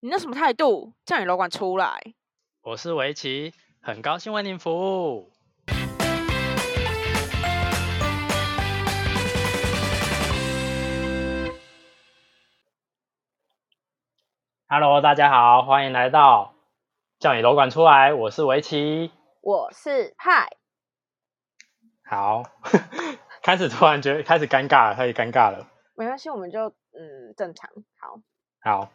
你那什么态度？叫你楼管出来！我是围棋，很高兴为您服务。Hello，大家好，欢迎来到叫你楼管出来。我是围棋，我是派。好，开始突然觉得开始尴尬了，开始尴尬了。没关系，我们就嗯正常。好，好，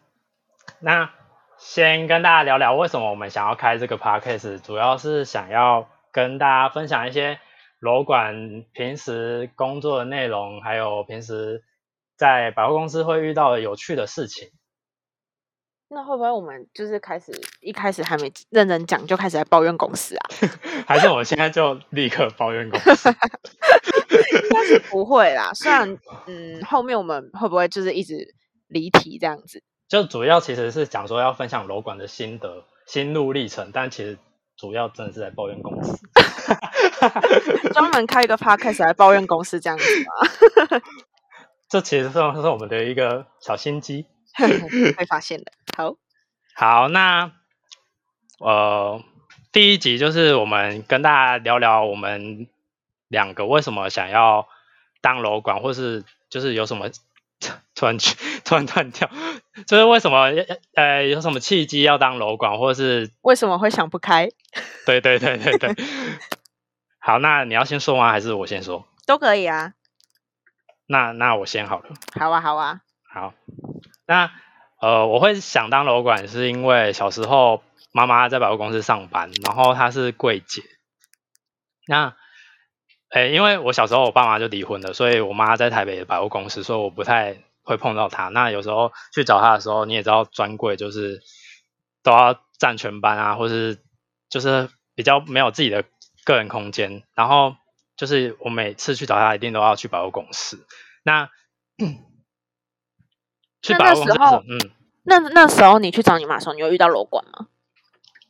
那先跟大家聊聊为什么我们想要开这个 podcast，主要是想要跟大家分享一些楼管平时工作的内容，还有平时在百货公司会遇到的有趣的事情。那会不会我们就是开始一开始还没认真讲就开始在抱怨公司啊？还是我们现在就立刻抱怨公司？应该是不会啦。虽然嗯，后面我们会不会就是一直离题这样子？就主要其实是讲说要分享楼管的心得、心路历程，但其实主要真的是在抱怨公司。专门开一个 podcast 来抱怨公司这样子吗？这其实算是我们的一个小心机。被发现的。好，好，那呃，第一集就是我们跟大家聊聊我们两个为什么想要当楼管，或是就是有什么 突然 突然断掉，就是为什么呃有什么契机要当楼管，或者是为什么会想不开？对对对对对。好，那你要先说吗？还是我先说？都可以啊。那那我先好了。好啊，好啊。好。那呃，我会想当楼管，是因为小时候妈妈在百货公司上班，然后她是柜姐。那，哎，因为我小时候我爸妈就离婚了，所以我妈在台北的百货公司，所以我不太会碰到她。那有时候去找她的时候，你也知道专柜就是都要占全班啊，或是就是比较没有自己的个人空间。然后就是我每次去找她，一定都要去百货公司。那去百货公司，嗯，那那时候你去找你妈的时候，你有遇到楼管吗？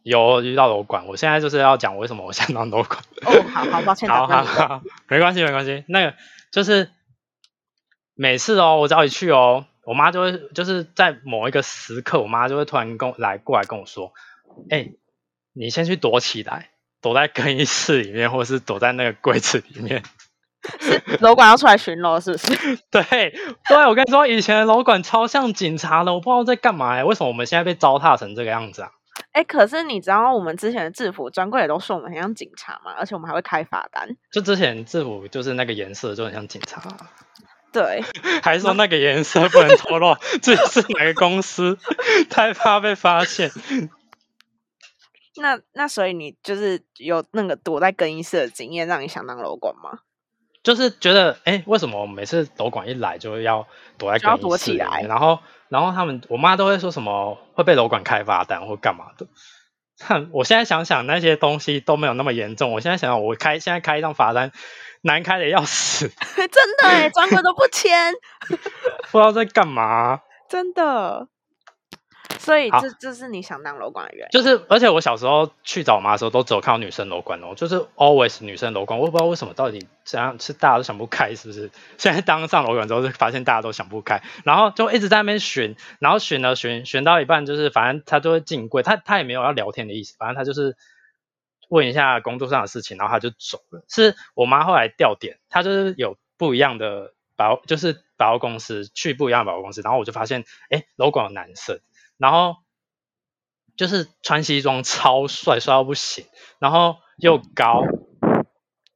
有遇到楼管，我现在就是要讲为什么我想当楼管。哦，好好抱歉，好好好，没关系没关系。那个就是每次哦，我只要一去哦，我妈就会就是在某一个时刻，我妈就会突然跟来过来跟我说：“哎，你先去躲起来，躲在更衣室里面，或者是躲在那个柜子里面。”是楼管要出来巡逻是不是？对对，我跟你说，以前的楼管超像警察的，我不知道在干嘛哎，为什么我们现在被糟蹋成这个样子啊？哎，可是你知道我们之前的制服专柜也都说我们很像警察嘛，而且我们还会开罚单。就之前制服就是那个颜色就很像警察。对，还说那个颜色不能透露 自己是哪个公司，太怕被发现。那那所以你就是有那个躲在更衣室的经验，让你想当楼管吗？就是觉得，哎，为什么每次楼管一来就要躲在更衣室里面？然后，然后他们我妈都会说什么会被楼管开罚单或干嘛的。哼，我现在想想那些东西都没有那么严重。我现在想想，我开现在开一张罚单，难开的要死。真的哎，专柜都不签，不知道在干嘛。真的。所以这这是你想当楼管的原因，就是，而且我小时候去找我妈的时候，都只有看到女生楼管哦，就是 always 女生楼管，我不知道为什么，到底怎样是大家都想不开，是不是？现在当上楼管之后，就发现大家都想不开，然后就一直在那边选，然后选了选选到一半，就是反正他就会进柜，他他也没有要聊天的意思，反正他就是问一下工作上的事情，然后他就走了。是我妈后来调点，她就是有不一样的保，就是百货公司去不一样的百货公司，然后我就发现，哎，楼管有男生。然后就是穿西装超帅，帅到不行，然后又高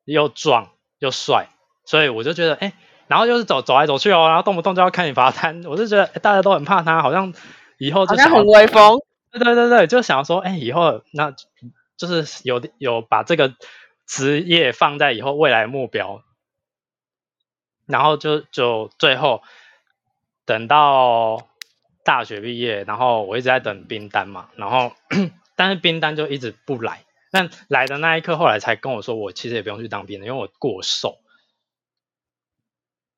又壮又帅，所以我就觉得哎，然后就是走走来走去哦，然后动不动就要看你罚单，我就觉得大家都很怕他，好像以后就像很威风，对对对对，就想说哎，以后那就是有有把这个职业放在以后未来目标，然后就就最后等到。大学毕业，然后我一直在等冰单嘛，然后 但是冰单就一直不来。但来的那一刻，后来才跟我说，我其实也不用去当兵了，因为我过瘦。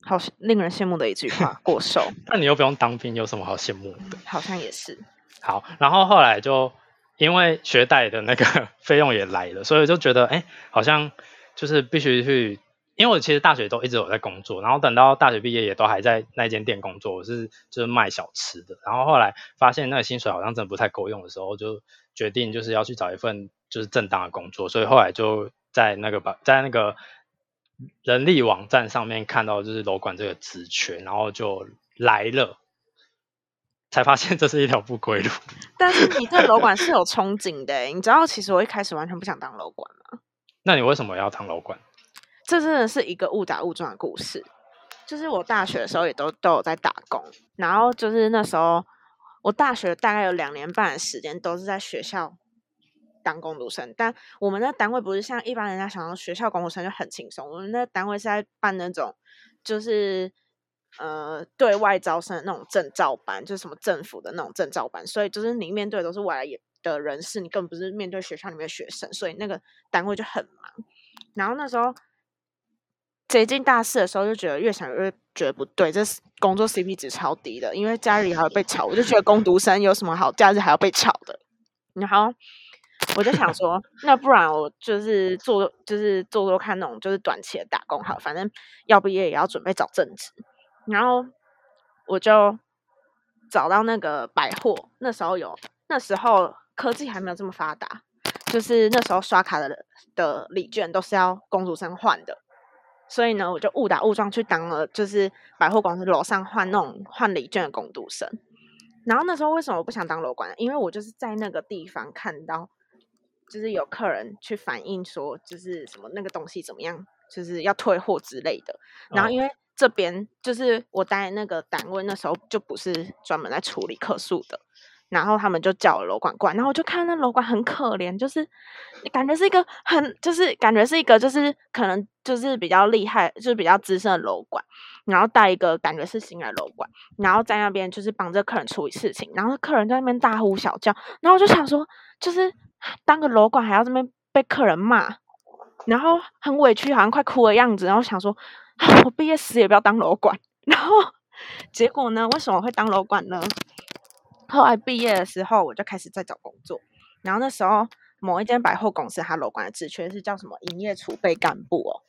好令人羡慕的一句话，过瘦。那你又不用当兵，有什么好羡慕的？好像也是。好，然后后来就因为学贷的那个 费用也来了，所以就觉得哎，好像就是必须去因为我其实大学都一直有在工作，然后等到大学毕业也都还在那间店工作，我是就是卖小吃的。然后后来发现那个薪水好像真的不太够用的时候，就决定就是要去找一份就是正当的工作，所以后来就在那个把在那个人力网站上面看到就是楼管这个职缺，然后就来了，才发现这是一条不归路。但是你对楼管是有憧憬的欸，你知道其实我一开始完全不想当楼管吗？那你为什么要当楼管？这真的是一个误打误撞的故事。就是我大学的时候也都都有在打工，然后就是那时候我大学大概有两年半的时间都是在学校当工读生，但我们那单位不是像一般人家想到学校工读生就很轻松，我们那单位是在办那种就是呃对外招生的那种证照班，就是什么政府的那种证照班，所以就是你面对的都是外来的人士，你根本不是面对学校里面的学生，所以那个单位就很忙。然后那时候接近大四的时候，就觉得越想越觉得不对，这工作 CP 值超低的，因为假日还要被炒，我就觉得工读生有什么好假日还要被炒的。然后我就想说，那不然我就是做就是做做看那种就是短期的打工好，反正要毕业也要准备找正职。然后我就找到那个百货，那时候有那时候科技还没有这么发达，就是那时候刷卡的的礼券都是要工读生换的，所以呢，我就误打误撞去当了就是百货公司楼上换那种换礼券的工读生。然后那时候为什么我不想当楼管呢？因为我就是在那个地方看到，就是有客人去反映说，就是什么那个东西怎么样，就是要退货之类的。然后哦因为这边就是我待那个单位，那时候就不是专门在处理客诉的，然后他们就叫我楼管过，然后我就看那楼管很可怜，就是感觉是一个很，就是感觉是一个就是可能就是比较厉害，就是比较资深的楼管，然后带一个感觉是新来的楼管，然后在那边就是帮这客人处理事情，然后客人在那边大呼小叫，然后我就想说，就是当个楼管还要这边被客人骂，然后很委屈，好像快哭的样子，然后想说，我毕业死也不要当楼管。然后 结果呢，为什么会当楼管呢？后来毕业的时候，我就开始在找工作，然后那时候某一间百货公司，它楼管的职缺是叫什么营业储备干部哦。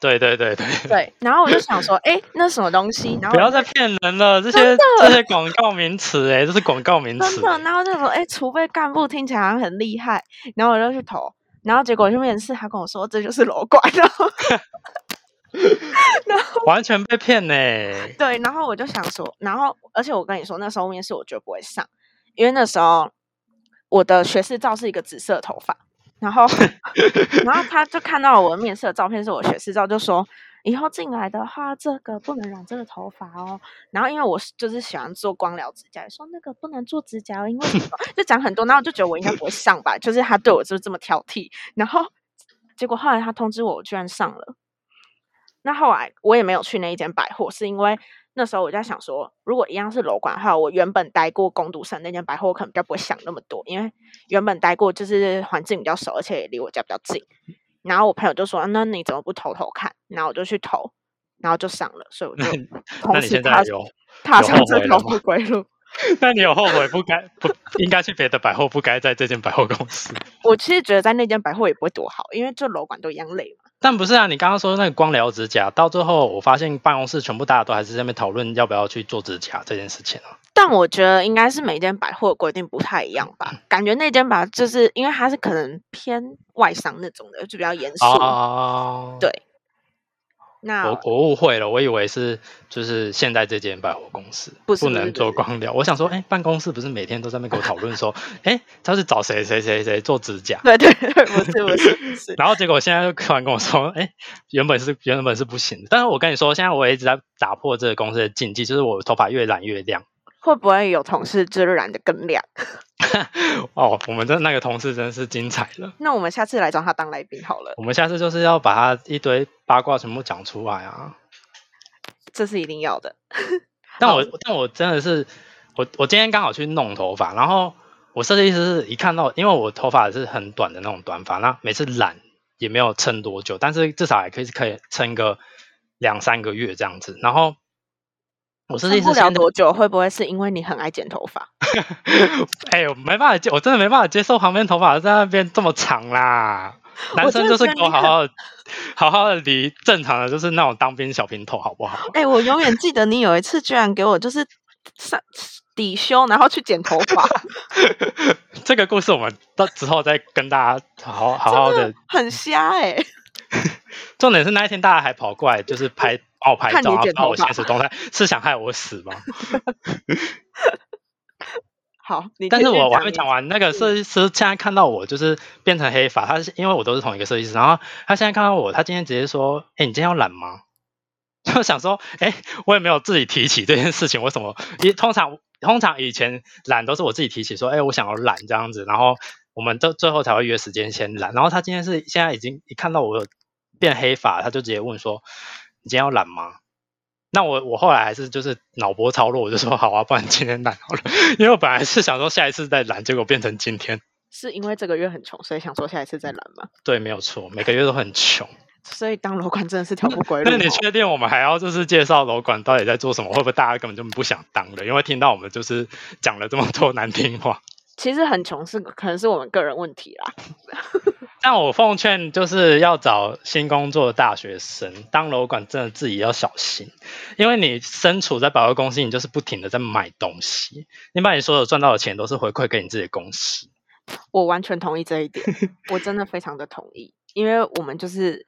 对对对对，对，然后我就想说，哎，那什么东西？然后不要再骗人了，这些这些广告名词，哎，这是广告名词真。的，然后就说，哎，储备干部听起来好像很厉害，然后我就去投，然后结果去面试，他跟我说这就是楼管，然后 完全被骗呢。对，然后我就想说，然后而且我跟你说，那时候面试我绝对不会上，因为那时候我的学士照是一个紫色头发，然后 然后他就看到我的面试的照片是我学士照，就说以后进来的话，这个不能染这个头发哦。然后因为我就是喜欢做光疗指甲，说那个不能做指甲哦，因为什么就讲很多，然后我就觉得我应该不会上吧，就是他对我就是这么挑剔，然后结果后来他通知我，我居然上了。那后来我也没有去那一间百货，是因为那时候我在想说，如果一样是楼管的话，我原本待过工读生那间百货，我可能比较不会想那么多，因为原本待过就是环境比较熟，而且也离我家比较近。然后我朋友就说：“那你怎么不投投看？”然后我就去投，然后就上了，所以我就同时踏现在？踏上这条不归路。那你有后悔不该不应该去别的百货，不该在这间百货公司？我其实觉得在那间百货也不会多好，因为这楼管都一样累嘛。但不是啊，你刚刚说那个光疗指甲，到最后我发现办公室全部大家都还是在那边讨论要不要去做指甲这件事情啊。但我觉得应该是每间百货的规定不太一样吧，感觉那间吧，就是因为它是可能偏外商那种的，就比较严肃。哦，对那我我误会了，我以为是就是现在这间百货公司不不能做光疗。我想说，哎，办公室不是每天都在那边跟我讨论说，哎，他是找谁谁谁谁做指甲，对对对，不是不是不是，然后结果现在又突然跟我说，哎，原本是原本是不行的。但是我跟你说，现在我也一直在打破这个公司的禁忌，就是我头发越染越亮。会不会有同事就是染的更亮？哦，我们的那个同事真是精彩了。那我们下次来找他当来宾好了，我们下次就是要把他一堆八卦全部讲出来啊！这是一定要的。但我但我真的是，我我今天刚好去弄头发，然后我设计师是一看到，因为我头发是很短的那种短发，那每次染也没有撑多久，但是至少还可以可以撑个两三个月这样子。然后我设计撑不了多久，会不会是因为你很爱剪头发？哎、我没办法接，我真的没办法接受旁边头发在那边这么长啦。男生就是给我好好的、好好的理正常的，就是那种当兵小平头，好不好？哎、我永远记得你有一次居然给我就是上底胸，然后去剪头发，这个故事我们到之后再跟大家好好好的。很瞎哎、重点是那一天大家还跑过来，就是拍帮我拍照，看你然后发我现实动态，是想害我死吗？好，你但是我我还没讲完，那个设计师现在看到我就是变成黑发，他是因为我都是同一个设计师，然后他现在看到我，他今天直接说：“哎、你今天要懒吗？” 就想说，哎、我也没有自己提起这件事情，为什么？一通常通常以前懒都是我自己提起说，哎、我想要懒这样子，然后我们都最后才会约时间先懒。然后他今天是现在已经一看到我有变黑发，他就直接问说：“你今天要懒吗？”那我我后来还是就是脑波超弱，我就说好啊，不然今天懒好了，因为我本来是想说下一次再懒，结果变成今天。是因为这个月很穷，所以想说下一次再懒吗。对，没有错，每个月都很穷。所以当楼管真的是条不归路那 你哦。确定我们还要就是介绍楼管到底在做什么？会不会大家根本就不想当了？因为听到我们就是讲了这么多难听话。其实很穷是可能是我们个人问题啦。但我奉劝就是要找新工作的大学生当楼管，真的自己要小心，因为你身处在百货公司，你就是不停的在买东西，你把你所有赚到的钱都是回馈给你自己的公司。我完全同意这一点，我真的非常的同意，因为我们就是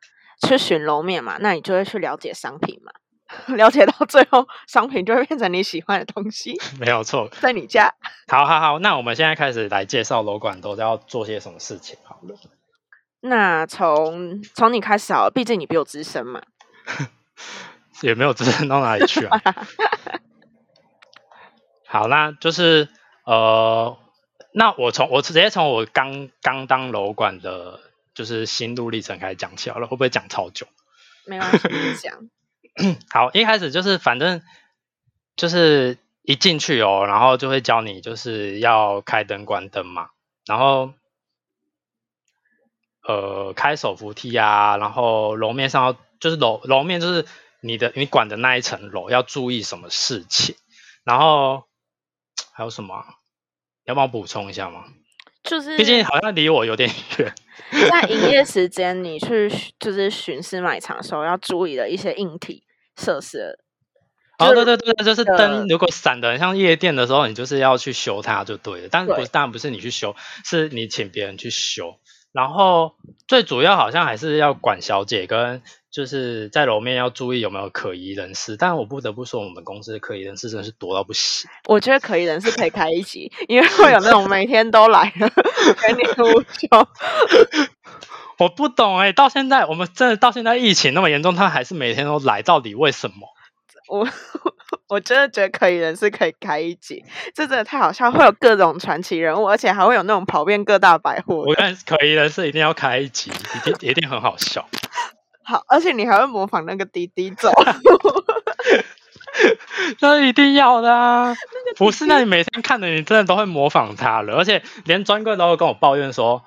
去巡楼面嘛，那你就会去了解商品嘛，了解到最后，商品就会变成你喜欢的东西，没有错。在你家。好好好，那我们现在开始来介绍楼管都要做些什么事情好了。那从从你开始好了，毕竟你比我资深嘛。也没有资深到哪里去啊。好，那就是呃，那我从我直接从我刚刚当楼管的，就是心路历程开始讲起好了，会不会讲超久？没关系，讲。好，一开始就是反正就是一进去哦，然后就会教你就是要开灯关灯嘛，然后呃开手扶梯啊，然后楼面上要就是楼楼面就是你的你管的那一层楼要注意什么事情，然后还有什么啊、要帮我补充一下吗？就是毕竟好像离我有点远。在营业时间，你去就是巡视卖场的时候，要注意的一些硬体设施。哦，对对对，就是灯如果闪的很像夜店的时候，你就是要去修它就对了。但是不对是，当然不是你去修，是你请别人去修。然后最主要好像还是要管小姐跟就是在楼面要注意有没有可疑人士。但我不得不说，我们公司的可疑人士真的是多到不行。我觉得可疑人士可以开一集，因为会有那种每天都来的给你午休。我不懂哎、到现在我们真的到现在疫情那么严重，他还是每天都来，到底为什么？我我真的觉得可疑人士可以开一集，这真的太好笑，会有各种传奇人物，而且还会有那种跑遍各大百货的。我看可疑人士一定要开一集，一定一定很好笑。好，而且你还会模仿那个滴滴走。那一定要的啊！不是，那你每天看的，你真的都会模仿他了，而且连专柜都会跟我抱怨说：“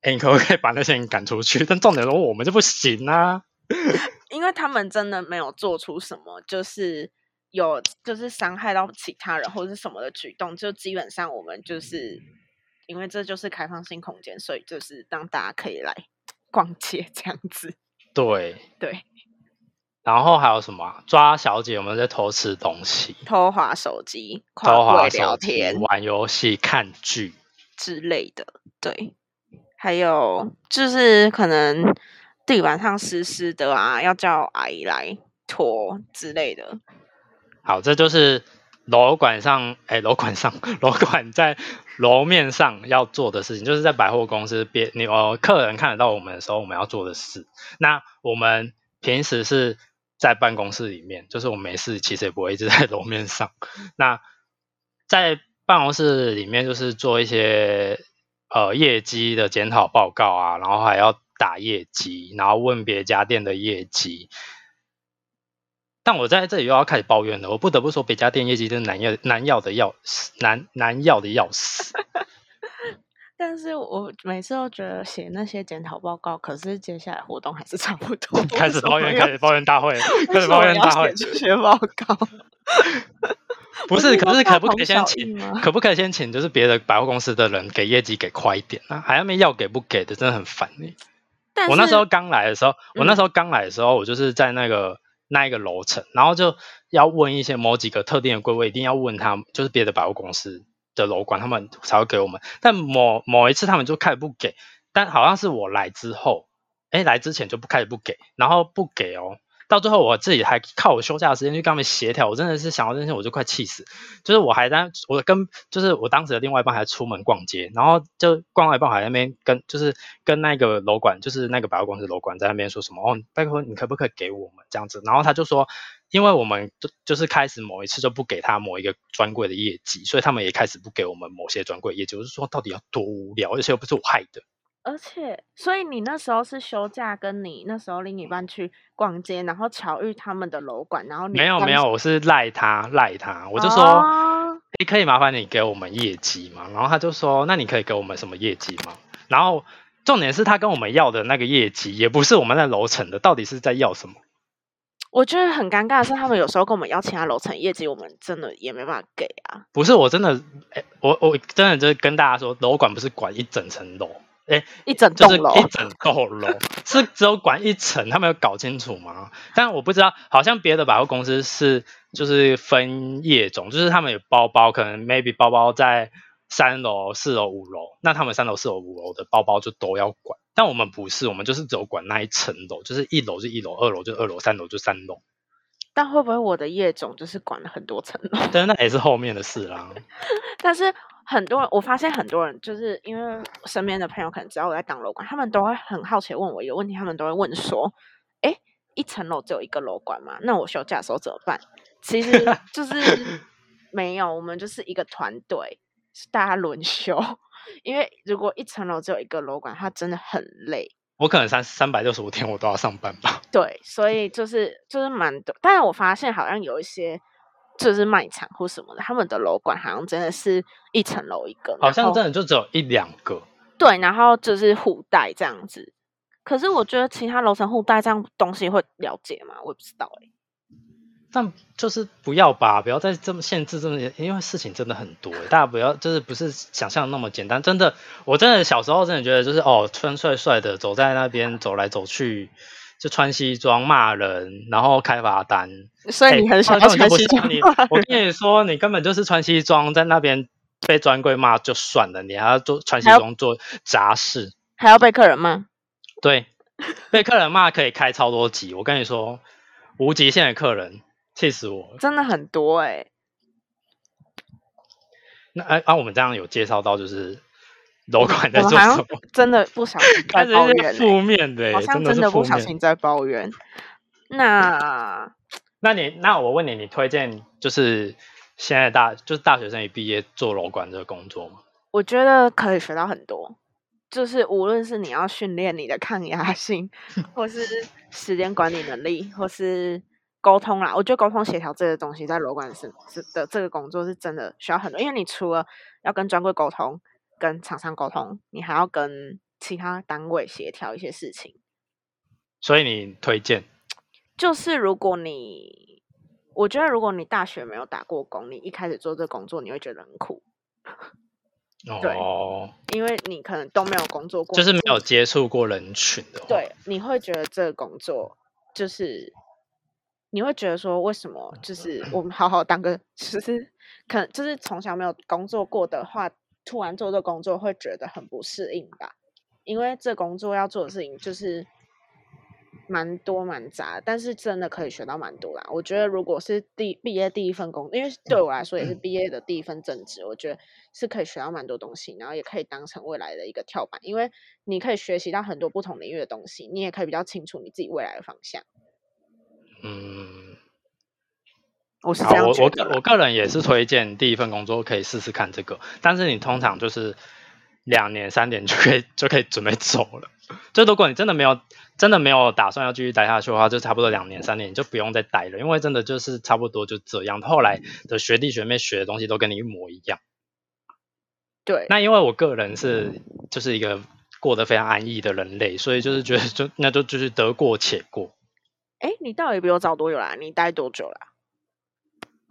哎、你可不可以把那些人赶出去？”但重点说我们就不行啊！因为他们真的没有做出什么，就是有就是伤害到其他人或者是什么的举动，就基本上我们就是因为这就是开放性空间，所以就是让大家可以来逛街这样子。对，对，然后还有什么啊、抓小姐有没有在偷吃东西、偷滑手机、偷滑聊、天。玩游戏、看剧？之类的，对，还有就是可能地板上湿湿的啊，要叫阿姨来拖之类的。好，这就是楼管上，哎，楼管上，楼管在楼面上要做的事情，就是在百货公司别你呃客人看得到我们的时候，我们要做的事。那我们平时是在办公室里面，就是我们没事其实也不会一直在楼面上。那在办公室里面就是做一些呃业绩的检讨报告啊，然后还要打业绩，然后问别家店的业绩。但我在这里又要开始抱怨了，我不得不说，别家店业绩真的难要难要的要死，难难要的要死。但是我每次都觉得写那些检讨报告，可是接下来活动还是差不多。开始抱怨，开始抱怨大会，开始抱怨大会。这些报告？不是，可是可不可以先请？可不可以先请就是别的百货公司的人给业绩给快一点啊？还要没要给不给的，真的很烦欸我那时候刚来的时候，我那嗯时候刚来的时候，我就是在那个那一个楼层，然后就要问一些某几个特定的柜位，一定要问他，就是别的百货公司的楼管，他们才会给我们。但某某一次他们就开始不给，但好像是我来之后，哎，来之前就不开始不给，然后不给哦。到最后我自己还靠我休假的时间去跟他们协调，我真的是想到这件事我就快气死。就是我还在我跟就是我当时的另外一半还出门逛街，然后就逛到一半还那边跟就是跟那个楼管，就是那个百货公司楼管在那边说什么哦，拜托你可不可以给我们这样子？然后他就说，因为我们就就是开始某一次就不给他某一个专柜的业绩，所以他们也开始不给我们某些专柜业绩。我就说到底要多无聊，而且又不是我害的。而且，所以你那时候是休假，跟你那时候另一半去逛街，然后巧遇他们的楼管，然后你没有没有，我是赖他赖他，我就说。哦诶，可以麻烦你给我们业绩嘛？然后他就说，那你可以给我们什么业绩吗？然后重点是他跟我们要的那个业绩，也不是我们那楼层的，到底是在要什么？我觉得很尴尬的是，他们有时候跟我们要其他楼层业绩，我们真的也没办法给啊。不是我真的，诶，我我真的就是跟大家说，楼管不是管一整层楼，诶，一整就是栋楼，一整栋楼，是只有管一层，他们有搞清楚吗？但我不知道，好像别的百货公司是就是分业种，就是他们有包包，可能 maybe 包包在三楼、四楼、五楼，那他们三楼、四楼、五楼的包包就都要管。但我们不是，我们就是只有管那一层楼，就是一楼就一楼，二楼就二楼，三楼就三楼。但会不会我的业种就是管了很多层楼？但是那也是后面的事啦。但是很多人，我发现很多人就是因为身边的朋友可能知道我在当楼管，他们都会很好奇地问我一个问题，他们都会问说：“哎，一层楼只有一个楼管嘛？那我休假的时候怎么办？”其实 就是没有，我们就是一个团队，是大家轮休。因为如果一层楼只有一个楼管，他真的很累。我可能三三百六十五天我都要上班吧。对，所以就是就是蛮多，但是我发现好像有一些就是卖场或什么的，他们的楼管好像真的是一层楼一个，好像真的就只有一两个。对，然后就是互带这样子。可是我觉得其他楼层互带这样东西会了解吗？我也不知道哎、但就是不要吧，不要再这么限制这么，因为事情真的很多欸，大家不要就是不是想象那么简单。真的，我真的小时候真的觉得就是哦，穿帅帅的走在那边走来走去，就穿西装骂人，然后开罚单。所以你很想要根本就不是穿西装你，我跟你说，你根本就是穿西装在那边被专柜骂就算了，你还要做穿西装做杂事。还要被客人骂？对，被客人骂可以开超多集。我跟你说，无极限的客人，气死我了。真的很多哎、那哎啊，我们这样有介绍到就是楼管在做什么，真的不小心在抱怨、负面的、欸，好像真的不。小心在抱怨。那 那你那我问你，你推荐就是现在大就是大学生一毕业做楼管这个工作吗？我觉得可以学到很多，就是无论是你要训练你的抗压性，或是时间管理能力，或是沟通啦。我觉得沟通协调这个东西，在楼管是是的这个工作是真的需要很多，因为你除了要跟专柜沟通、跟厂商沟通，你还要跟其他单位协调一些事情。所以你推荐就是如果你，我觉得如果你大学没有打过工，你一开始做这工作，你会觉得很苦，对哦，因为你可能都没有工作过，就是没有接触过人群的，对，你会觉得这个工作就是，你会觉得说，为什么就是我们好好当个，就是可能就是从小没有工作过的话，突然做这工作会觉得很不适应吧？因为这工作要做的事情就是蛮多蛮杂，但是真的可以学到蛮多啦。我觉得如果是第毕业第一份工，因为对我来说也是毕业的第一份正职，我觉得是可以学到蛮多东西，然后也可以当成未来的一个跳板，因为你可以学习到很多不同领域的东西，你也可以比较清楚你自己未来的方向。嗯，我是，这样我我。个我个人也是推荐第一份工作可以试试看这个，但是你通常就是两年三年就可以就可以准备走了。就如果你真的没有真的没有打算要继续待下去的话，就差不多两年三年你就不用再待了，因为真的就是差不多就这样。后来的学弟学妹学的东西都跟你一模一样。对，那因为我个人是就是一个过得非常安逸的人类，所以就是觉得就那就就是得过且过。哎，你到底比我早多久啦？你待多久啦？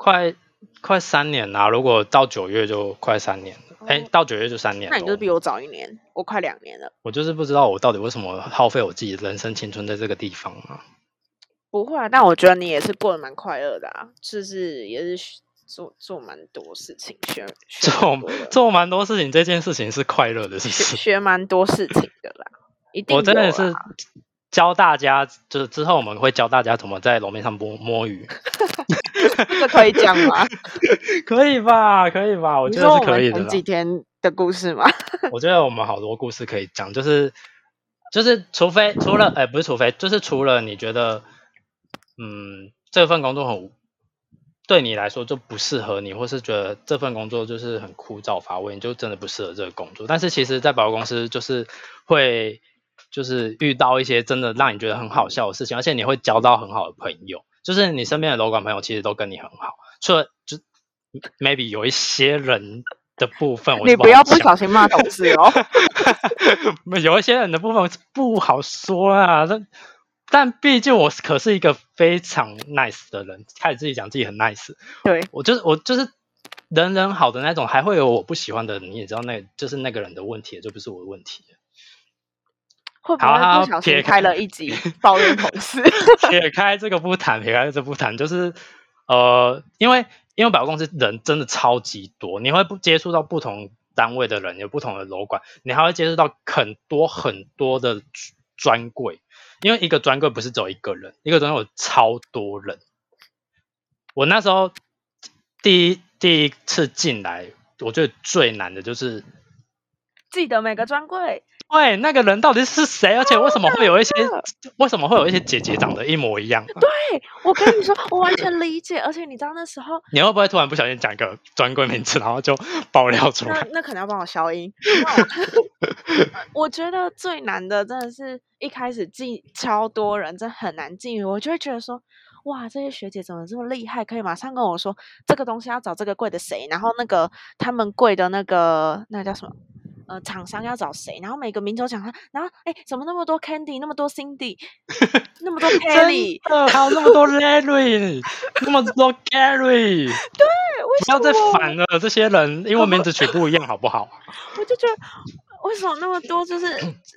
快快三年啦、如果到九月就快三年了，哎、哦到九月就三年了。那你就是比我早一年。我快两年了。我就是不知道我到底为什么耗费我自己的人生青春在这个地方啊。不会啊，但我觉得你也是过得蛮快乐的啊，就是也是做做蛮多事情，学学做做蛮多事情，这件事情是快乐的，事情学？学蛮多事情的啦，一定我真的是教大家，就是之后我们会教大家怎么在楼面上摸摸鱼，这个可以讲吗？可以吧？可以吧？我觉得是可以的啦。几天的故事吗？我觉得我们好多故事可以讲，就是就是除非除了哎、不是除非就是除了你觉得嗯这份工作很对你来说就不适合你，或是觉得这份工作就是很枯燥乏味，你就真的不适合这个工作。但是其实，在百货公司就是会就是遇到一些真的让你觉得很好笑的事情，而且你会交到很好的朋友，就是你身边的楼管朋友其实都跟你很好，除了就 maybe 有一些人的部分我你不要不小心骂同事哦。有一些人的部分不好说啊，但但毕竟我可是一个非常 nice 的人，开始自己讲自己很 nice，对，我就是我就是人人好的那种，还会有我不喜欢的人，你也知道那就是那个人的问题，就不是我的问题。会不好好会不小撇开了一集 抱怨同事？撇开这个不谈，撇开这不谈，就是呃，因为因为百货公司人真的超级多，你会不接触到不同单位的人，有不同的楼管，你还会接触到很多很多的专柜，因为一个专柜不是只有一个人，一个专柜有超多人。我那时候第一第一次进来，我觉得最难的就是记得每个专柜，对，那个人到底是谁？而且为什么会有一些 为什么会有一些姐姐长得一模一样？对我跟你说，我完全理解。而且你知道那时候，你会不会突然不小心讲一个专柜名字，然后就爆料出来？那可能要帮我消音。我 我觉得最难的真的是一开始进超多人，真很难进入。我就会觉得说，哇，这些学姐怎么这么厉害，可以马上跟我说这个东西要找这个柜的谁，然后那个他们柜的那个那叫什么？呃，厂商要找谁？然后每个名都讲他，然后哎，怎么那么多 Candy，那么多 Cindy，那么多 Kelly？还有那么多 Larry，那么多 Gary，对，为什不要再么烦了，这些人英文名字取不一样，好不好？我就觉得为什么那么多就是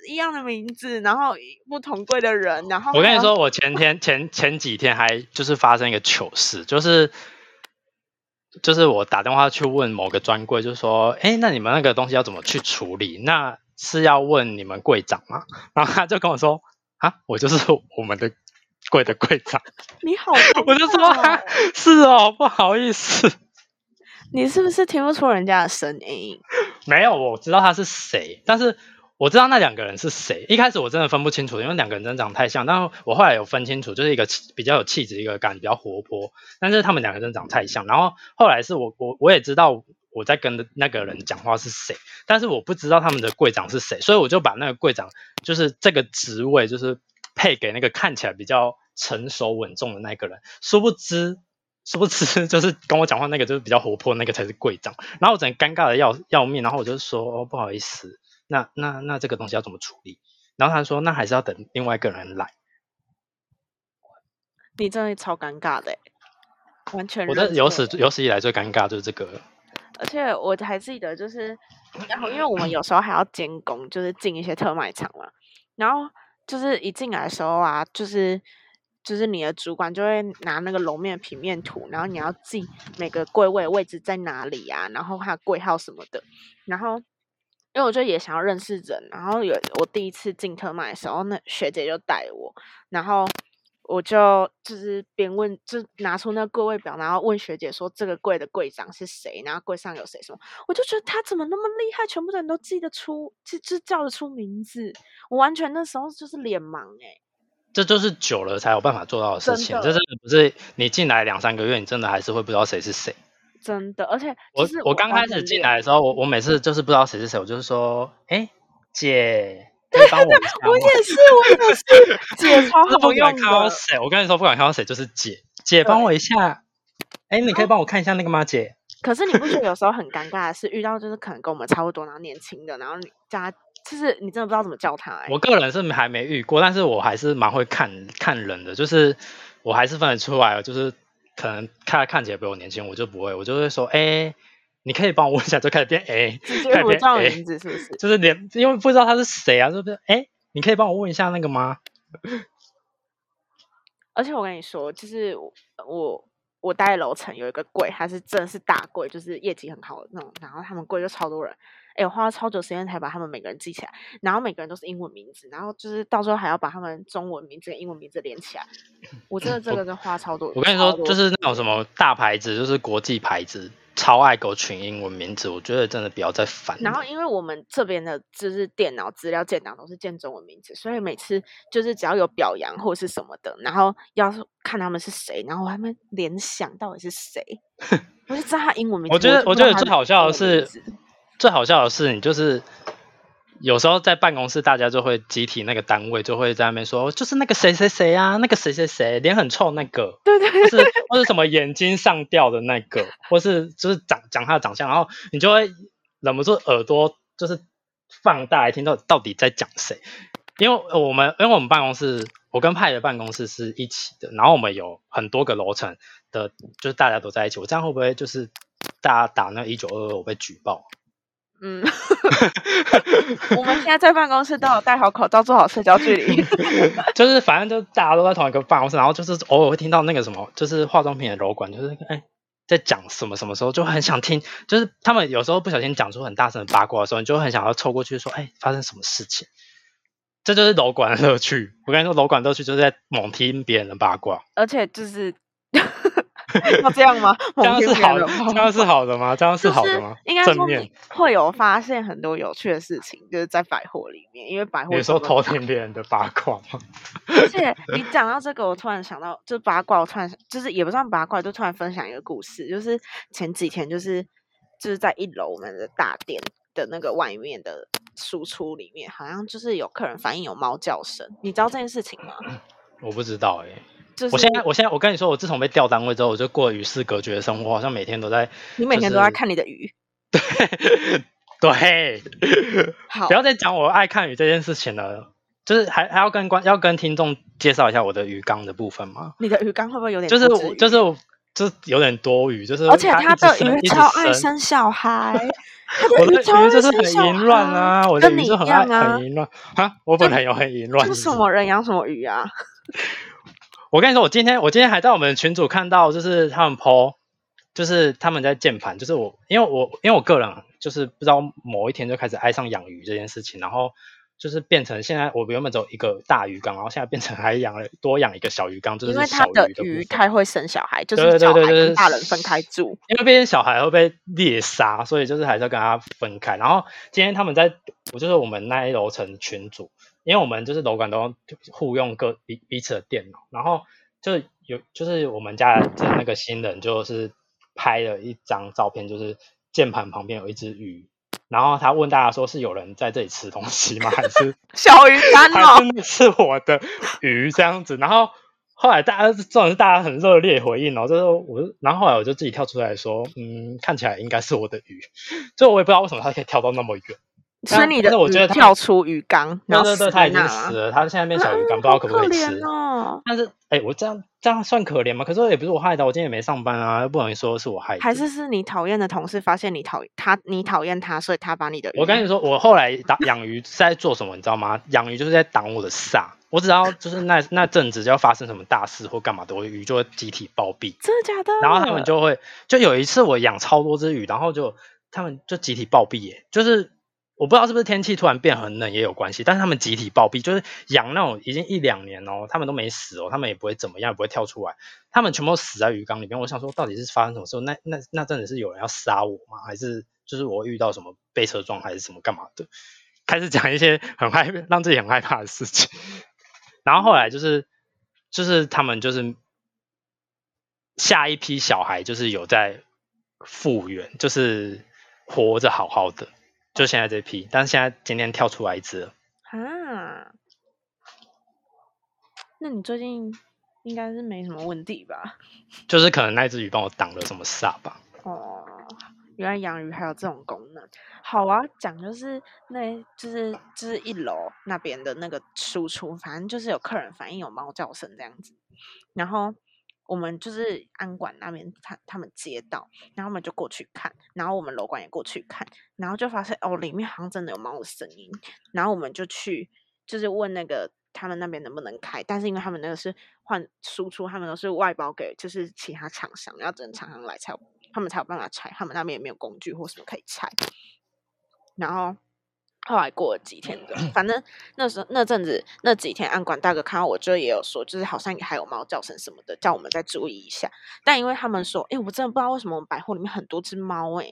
一样的名字，然后不同贵的人，然后我跟你说，我前天前前几天还就是发生一个糗事，就是就是我打电话去问某个专柜，就是说，哎，那你们那个东西要怎么去处理？那是要问你们柜长吗？然后他就跟我说，啊，我就是我们的柜的柜长，你好我就说，是哦，不好意思，你是不是听不出人家的声音？没有，我知道他是谁，但是。我知道那两个人是谁，一开始我真的分不清楚，因为两个人真的长得太像。但是我后来有分清楚，就是一个比较有气质，一个感觉比较活泼。但是他们两个真长得太像。然后后来是我我我也知道我在跟的那个人讲话是谁，但是我不知道他们的柜长是谁，所以我就把那个柜长就是这个职位就是配给那个看起来比较成熟稳重的那个人。殊不知，殊不知 就是跟我讲话那个就是比较活泼那个才是柜长。然后我整尴尬的要要命，然后我就说哦不好意思。那那那这个东西要怎么处理？然后他说那还是要等另外一个人来。你真的超尴尬的欸，完全我的有史有史以来最尴尬就是这个。而且我还记得，就是然后因为我们有时候还要监工，就是进一些特卖场嘛，然后就是一进来的时候啊，就是就是你的主管就会拿那个楼面平面图，然后你要记每个柜位位置在哪里啊，然后还有柜号什么的，然后。因为我就也想要认识人，然后有我第一次进特卖的时候，那学姐就带我，然后我就就是边问，就拿出那个柜位表，然后问学姐说这个柜的柜长是谁，然后柜上有谁什么，我就觉得他怎么那么厉害，全部的人都记得出，就就叫得出名字，我完全那时候就是脸盲哎、这就是久了才有办法做到的事情，的这真的不是你进来两三个月，你真的还是会不知道谁是谁。真的，而且我是我刚开始进来的时候，我我每次就是不知道谁是谁，我就是说，哎，姐，帮我我也是，我也是，姐超好用管看到的，谁，我跟你说，不管看到谁就是姐，姐帮我一下。哎，你可以帮我看一下那个吗，姐？可是你不觉得有时候很尴尬的是，遇到就是可能跟我们差不多，然后年轻的，然后你叫他，就是你真的不知道怎么叫他、欸。我个人是还没遇过，但是我还是蛮会看看人的，就是我还是分得出来，就是可能看看起来比我年轻，我就不会，我就会说，哎，你可以帮我问一下，就开始变 A，直开始变接不叫名字是不是？就是连因为不知道他是谁啊，是不是？哎，你可以帮我问一下那个吗？而且我跟你说，就是我我我待的楼层有一个柜，它是真的是大柜，就是业绩很好的那种。然后他们柜就超多人，哎，我花了超久时间才把他们每个人记起来。然后每个人都是英文名字，然后就是到时候还要把他们中文名字跟英文名字连起来。我真的这个就花超多。我跟你说就是那种什么大牌子，就是国际牌子，超爱狗群英文名字，我觉得真的不要再烦。然后，因为我们这边的就是电脑资料建档都是建中文名字，所以每次就是只要有表扬或是什么的，然后要是看他们是谁，然后我还没联想到底是谁，我就知道他英文名字。我觉得，我觉得最好笑的是最好笑的是，你就是有时候在办公室，大家就会集体那个单位就会在那边说，就是那个谁谁谁啊，那个谁谁谁脸很臭那个，对对或是或是什么眼睛上吊的那个，或是就是讲讲他的长相，然后你就会忍不住耳朵就是放大来听到到底在讲谁。因为我们因为我们办公室，我跟派的办公室是一起的，然后我们有很多个楼层的，就是大家都在一起。我这样会不会就是大家打那一九二二我被举报？嗯，我们现在在办公室都有戴好口罩，做好社交距离。就是反正就大家都在同一个办公室，然后就是偶尔会听到那个什么，就是化妆品的楼管，就是哎在讲什么什么时候，就很想听，就是他们有时候不小心讲出很大声的八卦的时候，你就很想要凑过去说，哎，发生什么事情？这就是楼管的乐趣。我跟你说，楼管乐趣就是在猛听别人的八卦，而且就是 要这样吗？这样是好的，这样是好的吗？这样是好的吗？应该说你，会有发现很多有趣的事情，就是在百货里面，因为百货你说偷听别人的八卦吗？而且你讲到这个，我突然想到，就八卦，我突然就是也不算八卦，就突然分享一个故事，就是前几天就是就是在一楼我们的大店的那个外面的输出里面，好像就是有客人反映有猫叫声，你知道这件事情吗？我不知道哎、就是我现在，我现在，我跟你说，我自从被调单位之后，我就过与世隔绝的生活，好像每天都在，你每天都在看你的鱼，对，好。不，要再讲我爱看鱼这件事情了，就是还还要跟观要跟听众介绍一下我的鱼缸的部分吗？你的鱼缸会不会有点就是就是我就是有点多余，就是而且它他的鱼超爱生生小孩，他我的鱼超爱鱼就是很淫乱孩啊，我的鱼就很爱很淫乱。啊，我本来有很淫乱就是？什么人养什么鱼啊？我跟你说，我今天我今天还在我们群组看到，就是他们 PO，就是他们在键盘，就是我因为我因为我个人啊就是不知道某一天就开始爱上养鱼这件事情，然后就是变成现在我原本只有一个大鱼缸，然后现在变成还养了多养一个小鱼缸，就是因为小他的鱼太会生小孩，就是小对对对孩跟大人分开住。因为毕竟小孩会被猎杀，所以就是还是要跟他分开。然后今天他们在，我就是我们那一楼层群组，因为我们就是楼管都互用各彼彼此的电脑，然后就有就是我们家的那个新人就是拍了一张照片，就是键盘旁边有一只鱼，然后他问大家说是有人在这里吃东西吗？还是 小鱼干还哦，是是我的鱼这样子，然后后来大家这种是大家很热烈回应哦，就是我，然后后来我就自己跳出来说，嗯，看起来应该是我的鱼，就我也不知道为什么它可以跳到那么远，所以你的我觉得他跳出鱼缸，然后对对对，他已经死了，他现在变小鱼缸，不知道可不可以吃。但是，哎，我这样这样算可怜吗？可是也不是我害的，我今天也没上班啊，又不能说是我害的。还是是你讨厌的同事发现你讨他，你讨厌他，所以他把你的鱼。我跟你说，我后来打养鱼是在做什么，你知道吗？养鱼就是在挡我的煞。我只要就是那那阵子，只要发生什么大事或干嘛的，我鱼就会集体暴毙。真的假的？然后他们就会，就有一次我养超多只鱼，然后就他们就集体暴毙耶，就是我不知道是不是天气突然变很冷也有关系，但是他们集体暴毙，就是养那种已经一两年哦，他们都没死哦，他们也不会怎么样，也不会跳出来，他们全部死在鱼缸里面。我想说，到底是发生什么事？那那那真的是有人要杀我吗？还是就是我遇到什么被车撞还是什么干嘛的？开始讲一些很害让自己很害怕的事情，然后后来就是就是他们就是下一批小孩就是有在复原，就是活着好好的，就现在这批，但是现在今天跳出来一只了，啊，那你最近应该是没什么问题吧？就是可能那只鱼帮我挡了什么煞吧。哦，原来养鱼还有这种功能。好啊，讲就是那就是就是一楼那边的那个输出，反正就是有客人反映有猫叫声这样子。然后我们就是安管那边他他们接到，然后我们就过去看，然后我们楼管也过去看，然后就发现哦里面好像真的有猫的声音，然后我们就去就是问那个他们那边能不能开，但是因为他们那个是换输出，他们都是外包给就是其他厂商，要等厂商来才他们才有办法拆，他们那边也没有工具或什么可以拆，然后。后来过了几天的，反正那时候那阵子那几天，安管大哥看到我，就也有说，就是好像还有猫叫声什么的，叫我们再注意一下。但因为他们说，哎，我真的不知道为什么我们百货里面很多只猫，哎，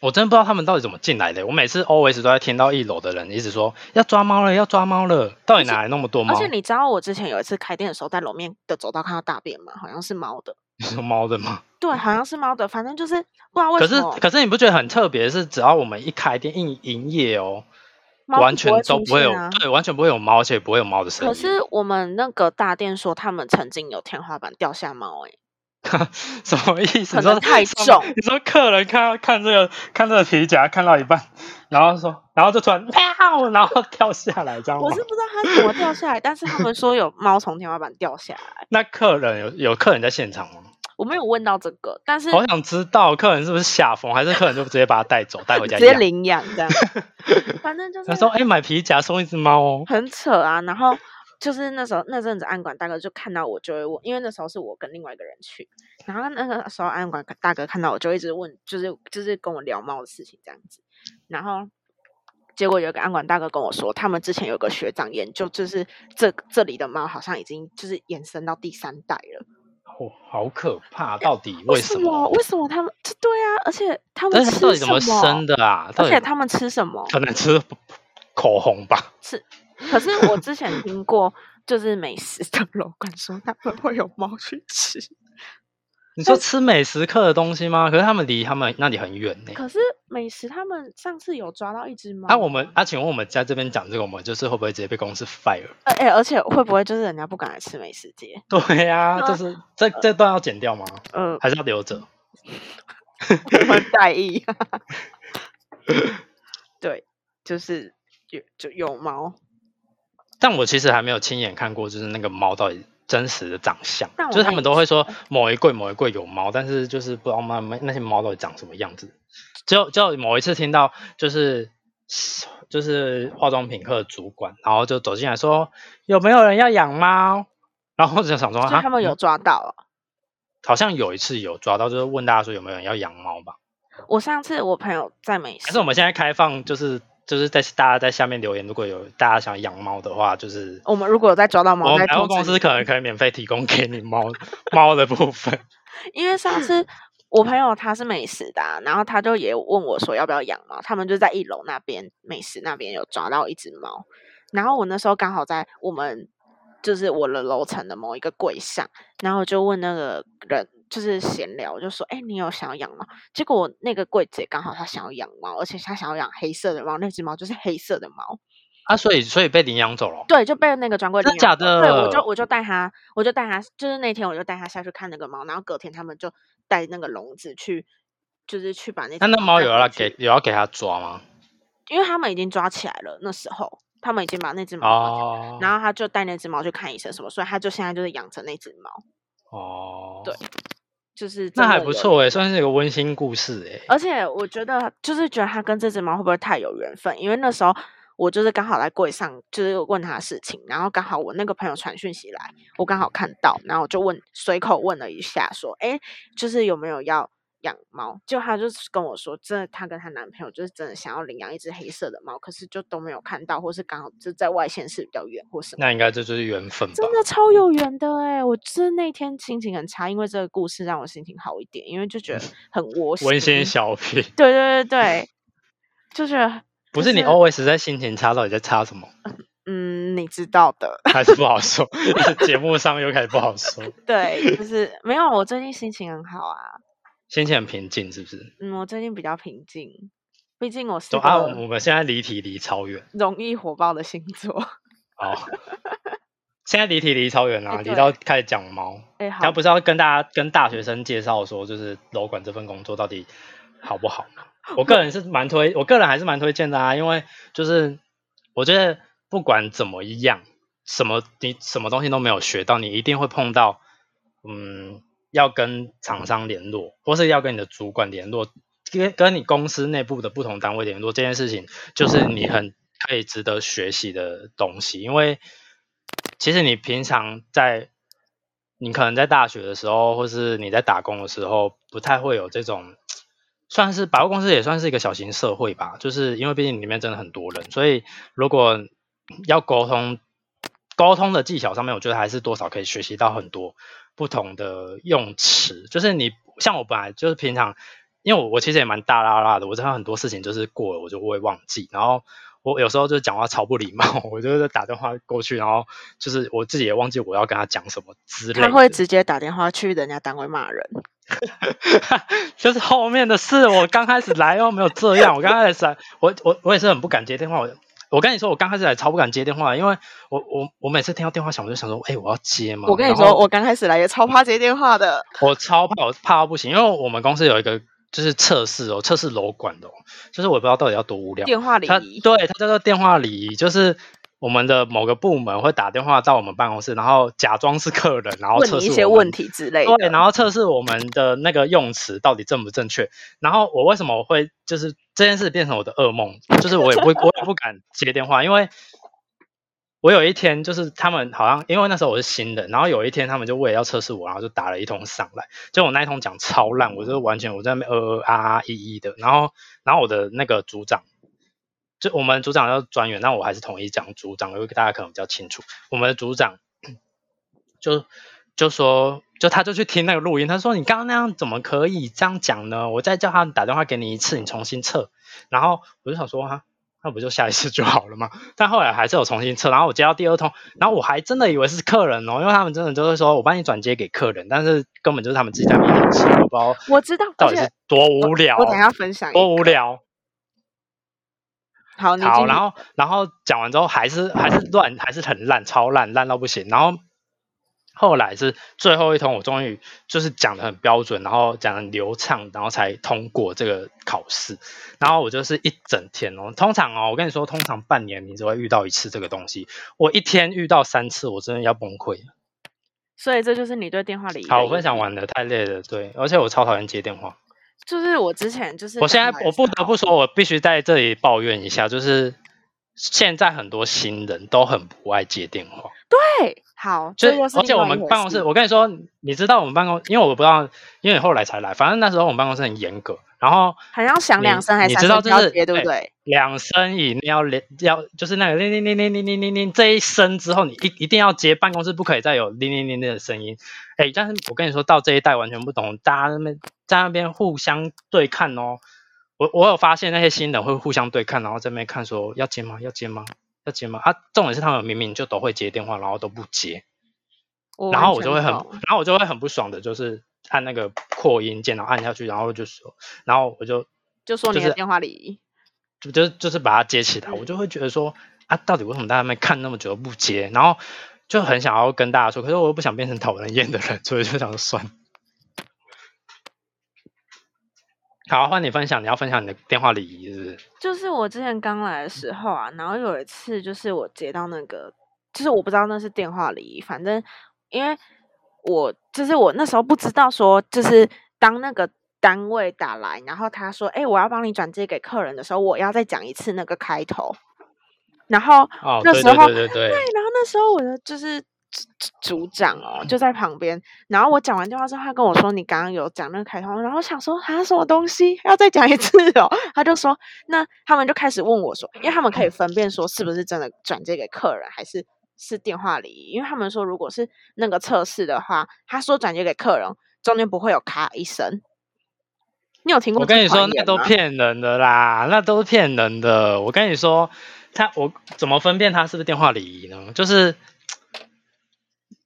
我真的不知道他们到底怎么进来的。我每次 always 都在听到一楼的人一直说要抓猫了，要抓猫了，到底哪来那么多猫？而且你知道我之前有一次开店的时候，在楼面的走道看到大便吗？好像是猫的。你 说猫的吗？对，好像是猫的。反正就是不知道为什么。可是可是你不觉得很特别？是只要我们一开店一营业哦。完全都不会有，对，完全不会有猫，而且不会有猫的声音。可是我们那个大店说，他们曾经有天花板掉下猫，哎，什么意思？可能太重。你说客人看看这个看这个皮夹看到一半，然后说，然后就突然喵，然后掉下来，这样我是不知道它怎么掉下来，但是他们说有猫从天花板掉下来。那客人有有客人在现场吗？我没有问到这个，但是好想知道客人是不是下风，还是客人就直接把它带走带回家直接领养这样。反正就是他说：“哎，买皮夹送一只猫哦。”很扯啊！然后就是那时候那阵子安管大哥就看到我就会问，因为那时候是我跟另外一个人去，然后那个时候安管大哥看到我就一直问，就是就是跟我聊猫的事情这样子。然后结果有个安管大哥跟我说，他们之前有个学长研究，就是这这里的猫好像已经就是延伸到第三代了。哦，好可怕！到底为什么？为什么他们？对啊，而且他们吃什么生的啊？而且他们吃什么？可能吃口红吧。是，可是我之前听过，就是美食的 楼管说他们会有猫去吃。你说吃美食客的东西吗？可是他们离他们那里很远呢。可是美食他们上次有抓到一只猫。那我们啊，请问我们在这边讲这个，我们就是会不会直接被公司 fire？哎，而且会不会就是人家不敢来吃美食街？对呀，就是这这段要剪掉吗？嗯，还是要留着？很在意。对，就是有就有猫。但我其实还没有亲眼看过，就是那个猫到底。真实的长相，就是他们都会说某一柜某一柜有猫，但是就是不知道那那些猫到底长什么样子。就就某一次听到，就是就是化妆品课的主管，然后就走进来说有没有人要养猫，然后就想说他们有抓到了，好像有一次有抓到，就是问大家说有没有人要养猫吧。我上次我朋友在美，可是我们现在开放就是。就是在大家在下面留言，如果有大家想养猫的话，就是我们如果有再抓到猫，我们百货公司可能可以免费提供给你猫猫的部分。因为上次我朋友他是美食的，然后他就也问我说要不要养猫，他们就在一楼那边美食那边有抓到一只猫，然后我那时候刚好在我们就是我的楼层的某一个柜上，然后就问那个人。就是闲聊，就说：“哎，你有想要养猫？”结果那个柜姐刚好她想要养猫，而且她想要养黑色的猫，那只猫就是黑色的猫。啊，所以所以被领养走了。对，就被那个专柜领养。假的。对，我就我就带他，我就带他，就是那天我就带他下去看那个猫，然后隔天他们就带那个笼子去，就是去把那那那猫有要给有要给他抓吗？因为他们已经抓起来了，那时候他们已经把那只猫抓然后他就带那只猫去看医生什么，所以他就现在就是养成那只猫。哦，对。就是那还不错哎，算是一个温馨故事哎。而且我觉得，就是觉得他跟这只猫会不会太有缘分？因为那时候我就是刚好在柜上，就是问他事情，然后刚好我那个朋友传讯息来，我刚好看到，然后我就问，随口问了一下，说，哎，就是有没有要。养猫，就她就是跟我说，真的，她跟她男朋友就是真的想要领养一只黑色的猫，可是就都没有看到，或是刚好就在外县市比较远，或什么。那应该这就是缘分吧？真的超有缘的哎！我是那天心情很差，因为这个故事让我心情好一点，因为就觉得很窝心。温馨小品。对对对对，就 是不是你 always 在心情差，到底在差什么？嗯，你知道的，还是不好说。节目上又开始不好说。对，就是没有，我最近心情很好啊。心情很平静，是不是？嗯，我最近比较平静，毕竟我是啊，我们现在离题离超远，容易火爆的星座。哦，现在离题离超远啊，离到开始讲猫。哎，好，他不是要跟大家跟大学生介绍说，就是楼管这份工作到底好不好？我个人是 蛮推，我个人还是蛮推荐的啊，因为就是我觉得不管怎么样，什么你什么东西都没有学到，你一定会碰到，嗯。要跟厂商联络，或是要跟你的主管联络，跟跟你公司内部的不同单位联络这件事情，就是你很可以值得学习的东西。因为其实你平常在，你可能在大学的时候，或是你在打工的时候，不太会有这种，算是百货公司也算是一个小型社会吧。就是因为毕竟里面真的很多人，所以如果要沟通，沟通的技巧上面，我觉得还是多少可以学习到很多。不同的用词，就是你像我本来就是平常，因为我我其实也蛮大拉拉的，我知道很多事情就是过了我就会忘记，然后我有时候就讲话超不礼貌，我就是打电话过去，然后就是我自己也忘记我要跟他讲什么之类。他会直接打电话去人家单位骂人，就是后面的事。我刚开始来又没有这样，我刚开始来，我我我也是很不敢接电话。我我跟你说，我刚开始来超不敢接电话，因为我我我每次听到电话响，我就想说，哎，我要接吗？我跟你说，我刚开始来也超怕接电话的。我超怕，我怕到不行，因为我们公司有一个就是测试哦，测试楼管的，就是我也不知道到底要多无聊。电话礼仪，对，它叫做电话礼仪，就是。我们的某个部门会打电话到我们办公室，然后假装是客人，然后测试一些问题之类的。对，然后测试我们的那个用词到底正不正确。然后我为什么会就是这件事变成我的噩梦？就是我也不我也不敢接电话，因为我有一天就是他们好像因为那时候我是新的，然后有一天他们就为了要测试我，然后就打了一通上来，就我那一通讲超烂，我就完全我在那边呃呃啊啊一一的，然后然后我的那个组长。就我们组长要专员，那我还是统一讲组长，因为大家可能比较清楚。我们的组长就就说，就他就去听那个录音，他说：“你刚刚那样怎么可以这样讲呢？我再叫他打电话给你一次，你重新测。”然后我就想说：“哈，那不就下一次就好了吗？”但后来还是有重新测。然后我接到第二通，然后我还真的以为是客人哦，因为他们真的就是说我帮你转接给客人，但是根本就是他们自己在密电器，我不知道。我知道到底是多无聊。我等下分享。多无聊。好，好，然后，然后讲完之后还是还是乱，还是很烂，超烂，烂到不行。然后后来是最后一通，我终于就是讲的很标准，然后讲的流畅，然后才通过这个考试。然后我就是一整天哦，通常哦，我跟你说，通常半年你只会遇到一次这个东西，我一天遇到三次，我真的要崩溃了。所以这就是你对电话里好，我分享完了，太累了，对，而且我超讨厌接电话。就是我之前就是，我现在我不得不说，我必须在这里抱怨一下，就是现在很多新人都很不爱接电话。对，好，就而且我们办公室，我跟你说，你知道我们办公，因为我不知道，因为你后来才来，反正那时候我们办公室很严格，然后好像响两声还是三声接，对不对？两声以内要连要就是那个铃铃铃铃铃铃铃铃这一声之后，你一一定要接，办公室不可以再有铃铃铃铃的声音。哎，但是我跟你说到这一代完全不懂，大家那边在那边互相对看哦。我我有发现那些新人会互相对看，然后在那边看说要接吗？要接吗？要接吗？啊，重点是他们明明就都会接电话，然后都不接。然后我就会很，然后我就会很不爽的，就是按那个扩音键，然后按下去，然后就说，然后我就就说你的电话里。就就是把它接起来，我就会觉得说啊，到底为什么大家没看那么久不接？然后就很想要跟大家说，可是我又不想变成讨人厌的人，所以就想算。好，换你分享，你要分享你的电话礼仪是不是？就是我之前刚来的时候啊，然后有一次就是我接到那个，就是我不知道那是电话礼仪，反正因为我就是我那时候不知道说，就是当那个。单位打来，然后他说：“哎，我要帮你转接给客人的时候，我要再讲一次那个开头。”然后那时候对对对，对，然后那时候我的就是组长哦，就在旁边。然后我讲完电话之后，他跟我说：“你刚刚有讲那个开头。”然后想说：“他什么东西？要再讲一次哦？” 他就说：“那他们就开始问我说，因为他们可以分辨说是不是真的转接给客人，还是是电话礼仪？因为他们说，如果是那个测试的话，他说转接给客人，中间不会有咔一声。”你有听过？我跟你说，那都骗人的啦，那都是骗人的。我跟你说，他我怎么分辨他是不是电话礼仪呢？就是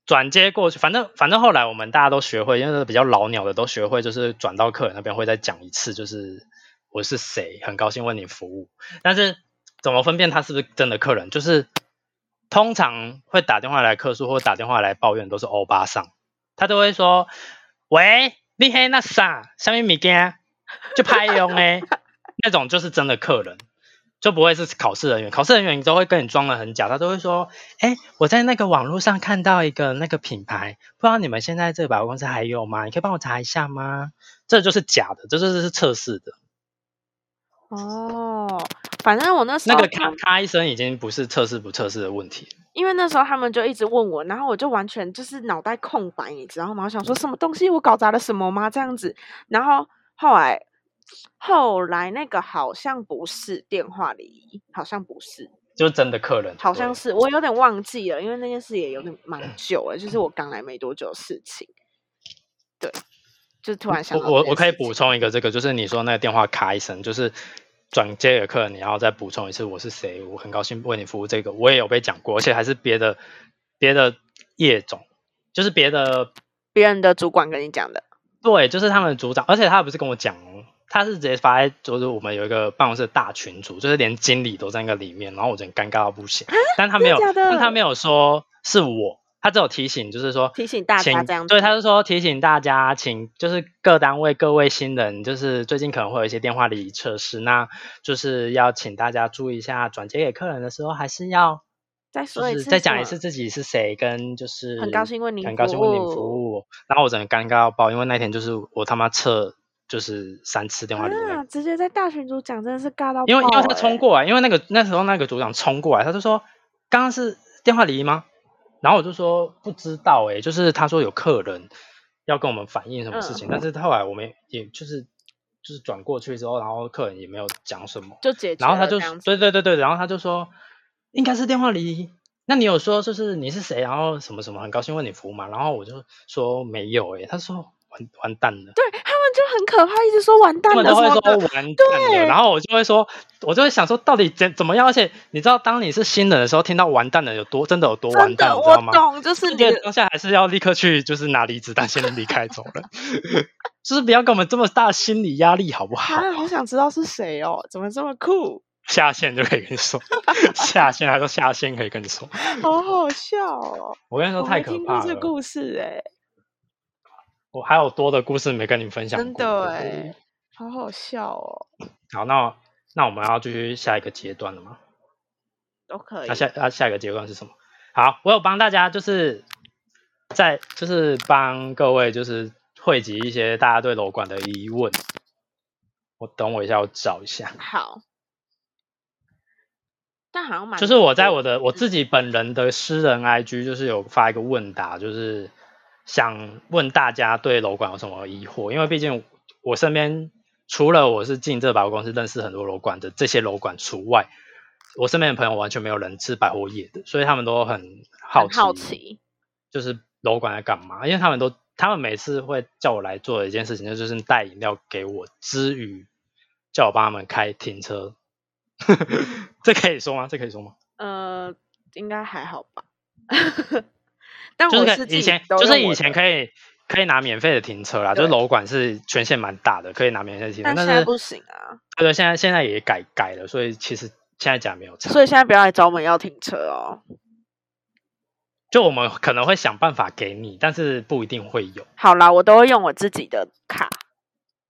转接过去，反正反正后来我们大家都学会，因为比较老鸟的都学会，就是转到客人那边会再讲一次，就是我是谁，很高兴为你服务。但是怎么分辨他是不是真的客人？就是通常会打电话来客诉或打电话来抱怨都是欧巴桑，他都会说：“喂，你黑那啥，什么物件？”就拍用哎，那种就是真的客人。就不会是考试人员，考试人员都会跟你装的很假，他都会说，哎，我在那个网络上看到一个那个品牌，不知道你们现在这个百货公司还有吗？你可以帮我查一下吗？这就是假的，这就是测试的。哦，反正我那时候那个咔咔一声已经不是测试不测试的问题，因为那时候他们就一直问我，然后我就完全就是脑袋空白，你知道吗？我想说什么东西，我搞砸了什么吗？这样子，然后后来后来那个好像不是电话里，好像不是，就是真的客人，好像是我有点忘记了，因为那件事也有点蛮久了，就是我刚来没多久的事情。对，就突然想，我我我可以补充一个，这个就是你说那个电话咔一声，就是转接的客人，你要再补充一次我是谁，我很高兴为你服务。这个我也有被讲过，而且还是别的别的业种，就是别的别人的主管跟你讲的。对，就是他们的组长，而且他不是跟我讲哦，他是直接发在就是我们有一个办公室的大群组，就是连经理都在那个里面，然后我真尴尬到不行。但他没有，但他没有说是我。他只有提醒，就是说提醒大家这样。对，他是说提醒大家，请就是各单位各位新人，就是最近可能会有一些电话礼仪测试，那就是要请大家注意一下，转接给客人的时候还是要再说一次，再讲一次自己是谁，跟就是很高兴为您很高兴为您服务。然后我整个尴尬到爆，因为那天就是我他妈测就是三次电话礼仪，直接在大群组讲，真的是尬到。因为因为他冲过来，因为那个那时候那个组长冲过来，他就说刚刚是电话礼仪吗？然后我就说不知道哎，就是他说有客人要跟我们反映什么事情，但是后来我们也就是就是转过去之后，然后客人也没有讲什么，就解决。然后他就对对对对，然后他就说应该是电话里，那你有说就是你是谁，然后什么什么很高兴为你服务嘛，然后我就说没有哎，他说。完完蛋了，对很可怕，一直说完蛋了，他们都会说完蛋了，然后我就会说，我就会想说，到底怎怎么样？而且你知道，当你是新人的时候，听到完蛋了有多真的有多完蛋，你知道吗？懂，就是你当下还是要立刻去，就是拿离子弹先离开走了，就是不要给我们这么大心理压力，好不好？好想知道是谁哦，怎么这么酷？下线就可以跟你说，下线还说下线可以跟你说，好好笑哦！我跟你说太可怕了，这故事哎。我还有多的故事没跟你分享，真的哎，好好笑哦。好，那那我们要继续下一个阶段了吗？都可以。那下那下一个阶段是什么？好，我有帮大家就是在就是帮各位就是汇集一些大家对楼管的疑问。我等我一下，我找一下。好。但好像蛮就是我在我的我自己本人的私人 IG 就是有发一个问答，就是。想问大家对楼管有什么疑惑？因为毕竟我身边除了我是进这百货公司认识很多楼管的这些楼管除外，我身边的朋友完全没有人是百货业的，所以他们都很好奇，好奇就是楼管在干嘛？因为他们都他们每次会叫我来做的一件事情，就是带饮料给我之余，叫我帮他们开停车。这可以说吗？这可以说吗？呃，应该还好吧。就是以前，就是以前可以可以拿免费的停车啦，就是楼管是权限蛮大的，可以拿免费停车。但现在不行啊。对对，现在现在也改改了，所以其实现在讲没有差。所以现在不要来找我们要停车哦。就我们可能会想办法给你，但是不一定会有。好啦，我都会用我自己的卡，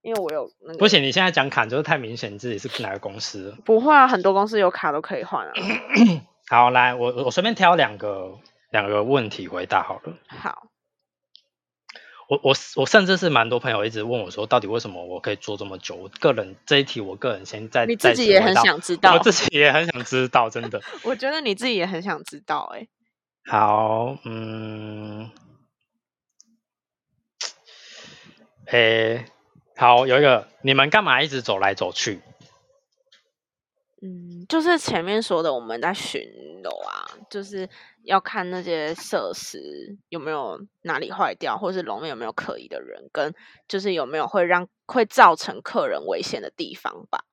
因为我有那个。不行，你现在讲卡就是太明显，你自己是哪个公司？不会啊，很多公司有卡都可以换啊。好，来，我我随便挑两个。两个问题回答好了。好，我我我甚至是蛮多朋友一直问我说，到底为什么我可以做这么久？我个人这一题，我个人先在你自己也很想知道，我自己也很想知道，真的。我觉得你自己也很想知道，哎。好，嗯，诶，好，有一个，你们干嘛一直走来走去？嗯，就是前面说的，我们在巡楼啊，就是要看那些设施有没有哪里坏掉，或是楼面有没有可疑的人，跟就是有没有会让会造成客人危险的地方吧。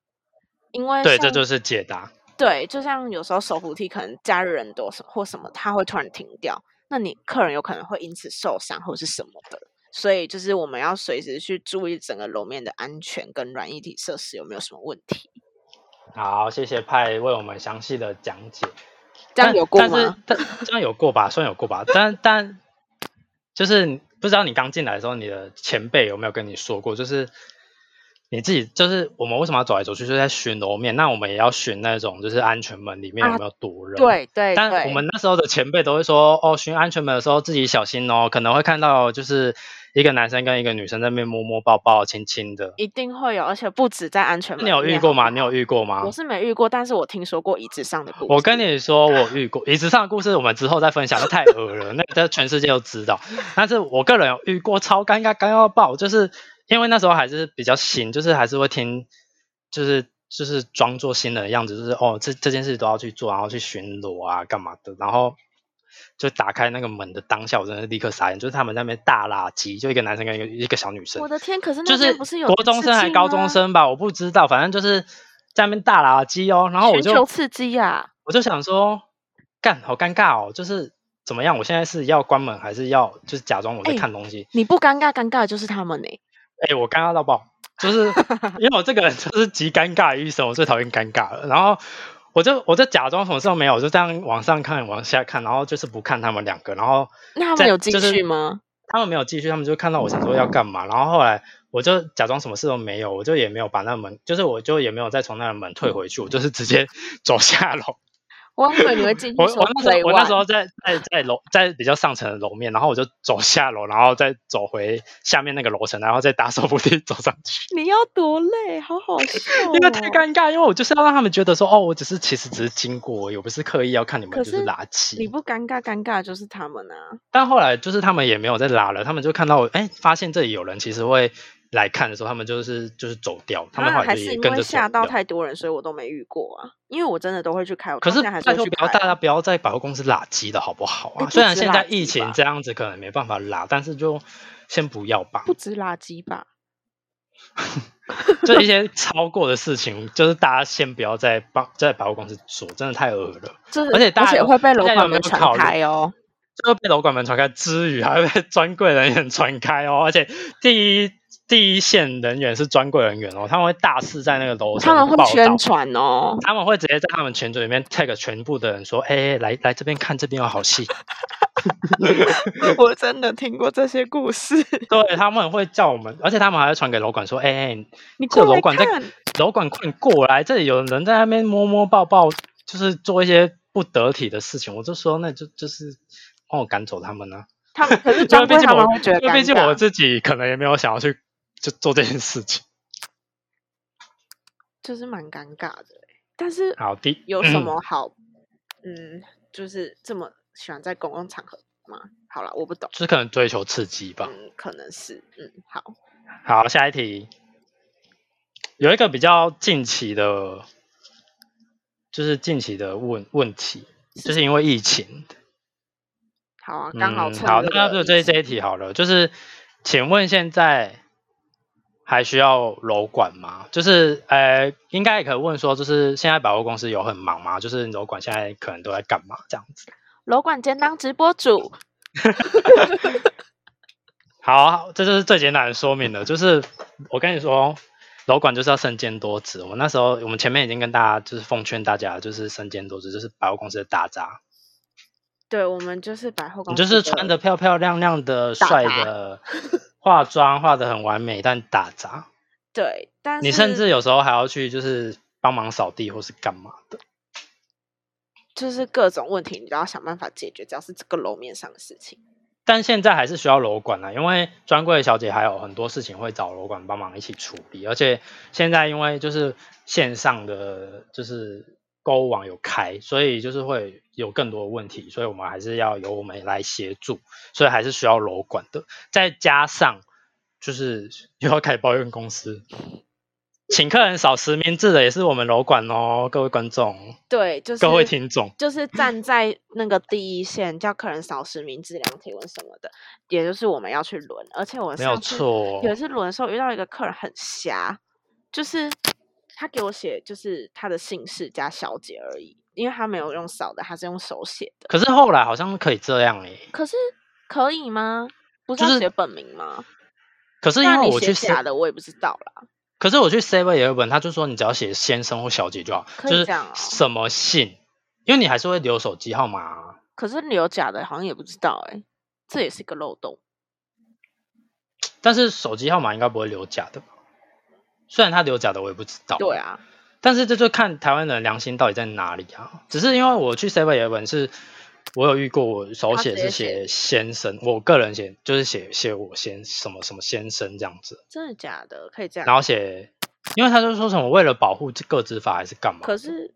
因为对，这就是解答。对，就像有时候手扶梯可能加人多或什么，它会突然停掉，那你客人有可能会因此受伤或是什么的。所以就是我们要随时去注意整个楼面的安全跟软一体设施有没有什么问题。好，谢谢派为我们详细的讲解。这样有过吗？但这样有过吧，算有过吧。但但就是不知道你刚进来的时候，你的前辈有没有跟你说过，就是你自己就是我们为什么要走来走去，就是在巡楼面，那我们也要巡那种就是安全门里面有啊没有躲人。。对对对，但我们那时候的前辈都会说，哦，巡安全门的时候自己小心哦，可能会看到就是一个男生跟一个女生在那边摸摸抱抱、亲亲的。一定会有，而且不止在安全门。你有遇过吗？你有？遇过吗我？是没遇过，但是我听说过椅子上的故事。我跟你说，我遇过椅子上的故事，我们之后再分享，那太恶了，那个全世界都知道。但是我个人有遇过超尴尬、尴尬到爆，就是因为那时候还是比较新，就是还是会听，就是就是装作新人的样子，就是哦这这件事都要去做，然后去巡逻啊干嘛的，然后就打开那个门的当下，我真的立刻傻眼，就是他们在那边大垃圾，就一个男生跟一个一个小女生我，的天，可是那就是边不是有国中生还高中？生吧，我不知道，反正就是在那边大垃圾哦，然后我就刺激啊！我就想说，干好尴尬哦，就是怎么样？我现在是要关门，还是要就是假装我在哎看东西？你不尴尬，尴尬的就是他们呢、哎、我尴尬到爆，就是 因为我这个人就是极尴尬于一生，我最讨厌尴尬了。然后我就我就假装什么事都没有，我就这样往上看，往下看，然后就是不看他们两个，然后那他在们有继就是续吗？他们没有继续，他们就看到我想说要干嘛，然后后来我就假装什么事都没有，我就也没有把那门，就是我就也没有再从那个门退回去，我就是直接走下楼。我以为你会进去我说我那时候 play 我那时候在在在楼在比较上层的楼面，然后我就走下楼，然后再走回下面那个楼层，然后再打手扶梯 走上去。你要多累，好好笑、哦。因为太尴尬，因为我就是要让他们觉得说，哦，我只是其实只是经过而已，我不是刻意要看你们可就是是垃圾。你不尴尬，尴尬的就是他们啊。但后来就是他们也没有再拉了，他们就看到我，哎，发现这里有人其实会来看的时候，他们就是就是走掉，他们后啊，来还因就是也跟着走为吓到。太多人，所以我都没遇过啊。因为我真的都会去开，可是到现在还是拜托不要。大家不要在百货公司拉鸡的好不好啊？虽然现在疫情吧这样子可能没办法拉，但是就先不要吧。不止垃圾吧？就一些超过的事情，就是大家先不要在帮在百货公司做，真的太恶了。而且大家有而且会被楼管们传开哦。就会被楼管们传开之余，还会被专柜人员传开哦。而且第一第一线人员是专柜人员哦，他们会大肆在那个楼层他们会宣传哦。他们会直接在他们群组里面 tag 全部的人说：“哎、来来这边看，这边有好戏。我真的听过这些故事。对，他们会叫我们，而且他们还会传给楼管说：“哎、哎你过来这楼管在，楼管快过来，这里有人在那边摸摸抱抱，就是做一些不得体的事情。”我就说：“那就就是帮我赶走他们呢、他们可是因为专柜他毕竟我们会觉得因为毕竟我。自己可能也没有想要去就做这件事情。就是蛮尴尬的欸。但是好，的有什么好？嗯，就是这么喜欢在公共场合吗？好了，我不懂。就是可能追求刺激吧。嗯，可能是。嗯，好。好，下一题，有一个比较近期的，就是近期的问问题，就是因为疫情。好啊，刚好嗯、好，那就这这一题好了，就是请问现在还需要楼管吗？就是呃，应该也可以问说，就是现在百货公司有很忙吗？就是楼管现在可能都在干嘛这样子？楼管兼当直播主，好，这就是最简单的说明了。就是我跟你说，楼管就是要身兼多职。我们那时候，我们前面已经跟大家就是奉劝大家，就是身兼多职，就是百货公司的大渣，对我们就是百货公你司，就是穿的漂漂亮亮的、大帅的，化妆化的很完美，但打杂。对，但是你甚至有时候还要去就是帮忙扫地或是干嘛的。就是各种问题，你都要想办法解决，只要是这个楼面上的事情。但现在还是需要楼管啊，因为专柜小姐还有很多事情会找楼管帮忙一起处理，而且现在因为就是线上的就是购物网有开，所以就是会有更多的问题，所以我们还是要由我们来协助，所以还是需要楼管的。再加上就是 又要开始抱怨公司，请客人扫实名制的也是我们楼管哦，各位观众、对，就是各位听众。就是站在那个第一线，叫客人扫实名制、量体温什么的，也就是我们要去轮。而且我没有错有一次轮的时候遇到一个客人很瞎，就是他给我写就是他的姓氏加小姐而已，因为他没有用扫的，他是用手写的。可是后来好像可以这样诶、可是可以吗？不是就是要写本名吗？可是因为我去写假的，我也不知道啦。可是我去 Seven 也有一本，他就说你只要写先生或小姐就好，就是什么姓，因为你还是会留手机号码啊、可是留假的，好像也不知道哎、这也是个漏洞。但是手机号码应该不会留假的吧？虽然他留假的我也不知道，对啊，但是这就看台湾人的良心到底在哪里啊。只是因为我去 Seven Eleven 是，我有遇过我手写是写写先生，我个人写就是写写我先什么什么先生这样子，真的假的？可以这样？然后写，因为他就说什么为了保护个资法还是干嘛？可是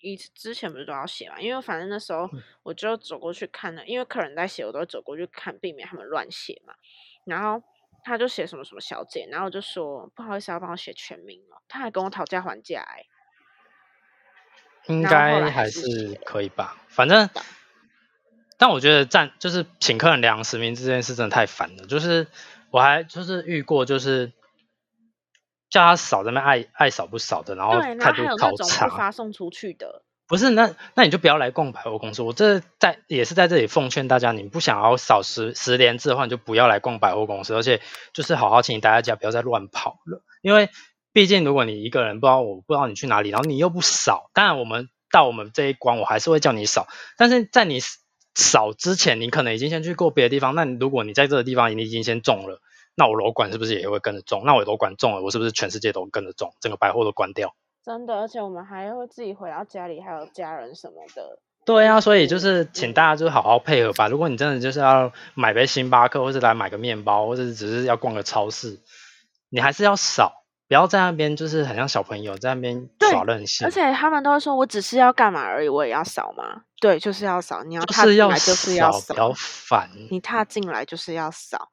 以之前不是都要写嘛？因为反正那时候嗯我就走过去看了，因为客人在写，我都走过去看，避免他们乱写嘛。然后他就写什么什么小姐，然后我就说不好意思，要帮我写全名哦。他还跟我讨价还价哎、应该还还是可以吧，反正，但我觉得占就是请客人量实名制这件事真的太烦了。就是我还就是遇过，就是叫他扫这边爱爱扫不扫的，然后态度后还有那种超差。发送出去的，不是，那那你就不要来逛百货公司。我这在也是在这里奉劝大家，你不想要扫十十连制的话，你就不要来逛百货公司，而且就是好好请你待在家，不要再乱跑了。因为毕竟如果你一个人不知道我不知道你去哪里，然后你又不扫，当然我们到我们这一关，我还是会叫你扫，但是在你扫之前，你可能已经先去过别的地方。那如果你在这个地方你已经先中了，那我楼管是不是也会跟着中？那我楼管中了，我是不是全世界都跟着中？整个百货都关掉？真的，而且我们还会自己回到家里，还有家人什么的。对啊，所以就是请大家就是好好配合吧。如果你真的就是要买杯星巴克，或者来买个面包，或者只是要逛个超市，你还是要扫，不要在那边就是很像小朋友在那边对耍任性而。且他们都会说，我只是要干嘛而已，我也要扫吗？对，就是要扫。你要踏进来就是要扫，不要烦。你踏进来就是要扫，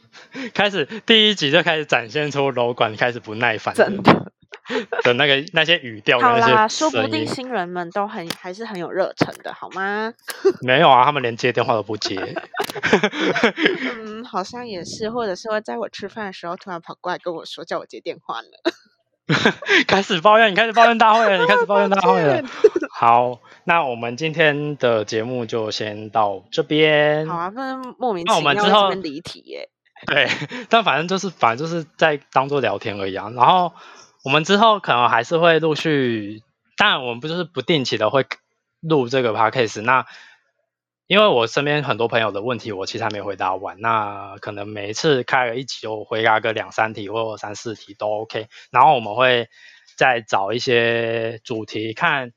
开始第一集就开始展现出楼管开始不耐烦真的。的那个那些语调好啦，说。不定新人们都很还是很有热忱的，好吗？没有啊，他们连接电话都不接。嗯，好像也是，或者是会在我吃饭的时候突然跑过来跟我说，叫我接电话呢。开始抱怨，你开始抱怨大会了，你开始抱怨大会了。好，那我们今天的节目就先到这边。好啊，不能莫名其妙离题耶。对，但反正就是反正就是在当做聊天而已啊。然后我们之后可能还是会陆续，当然我们不就是不定期的会录这个 podcast。那因为我身边很多朋友的问题，我其实还没回答完。那可能每一次开了一集，我回答个两三题或三四题都 OK。然后我们会再找一些主题，看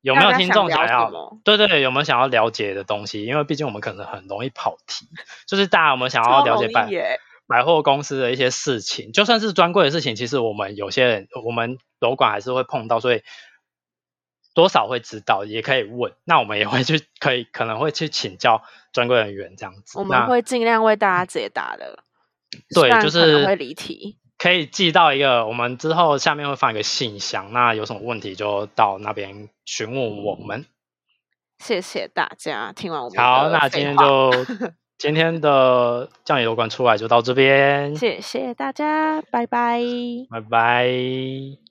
有没有听众想要对对对，有没有想要了解的东西？因为毕竟我们可能很容易跑题，就是大家有没有想要超了解百货公司的一些事情，就算是专柜的事情，其实我们有些人，我们楼管还是会碰到，所以多少会知道，也可以问。那我们也会去，可以可能会去请教专柜人员这样子。我们那会尽量为大家解答的。对就是会离题。可以寄到一个，我们之后下面会放一个信箱，那有什么问题就到那边询问我们。谢谢大家，听完我们好，那今天就今天的酱油楼管出来就到这边，谢谢大家，拜拜。拜拜。